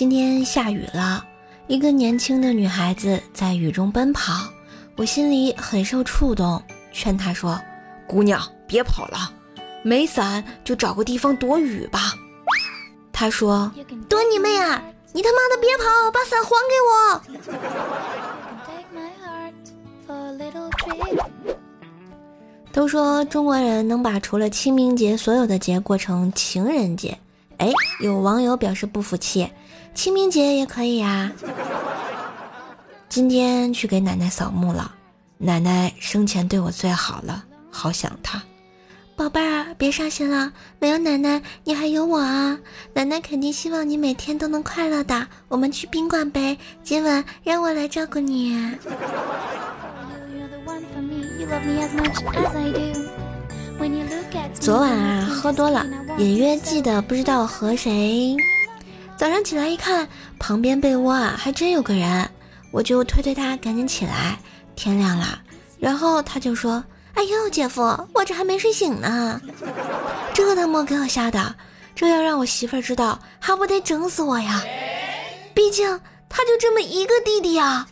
今天下雨了，一个年轻的女孩子在雨中奔跑，我心里很受触动，劝她说：“姑娘，别跑了，没伞就找个地方躲雨吧。”她说：“躲你妹啊！你他妈的别跑，把伞还给我。”都说中国人能把除了清明节所有的节过成情人节，哎，有网友表示不服气。清明节也可以啊。今天去给奶奶扫墓了，奶奶生前对我最好了，好想她。宝贝儿，别伤心了，没有奶奶，你还有我啊！奶奶肯定希望你每天都能快乐的。我们去宾馆呗，今晚让我来照顾你。昨晚啊，喝多了，隐约记得不知道和谁。早上起来一看，旁边被窝啊还真有个人，我就推推他赶紧起来。天亮了，然后他就说：“哎呦，姐夫，我这还没睡醒呢。”这他妈给我吓的，这要让我媳妇儿知道，还不得整死我呀！毕竟他就这么一个弟弟呀。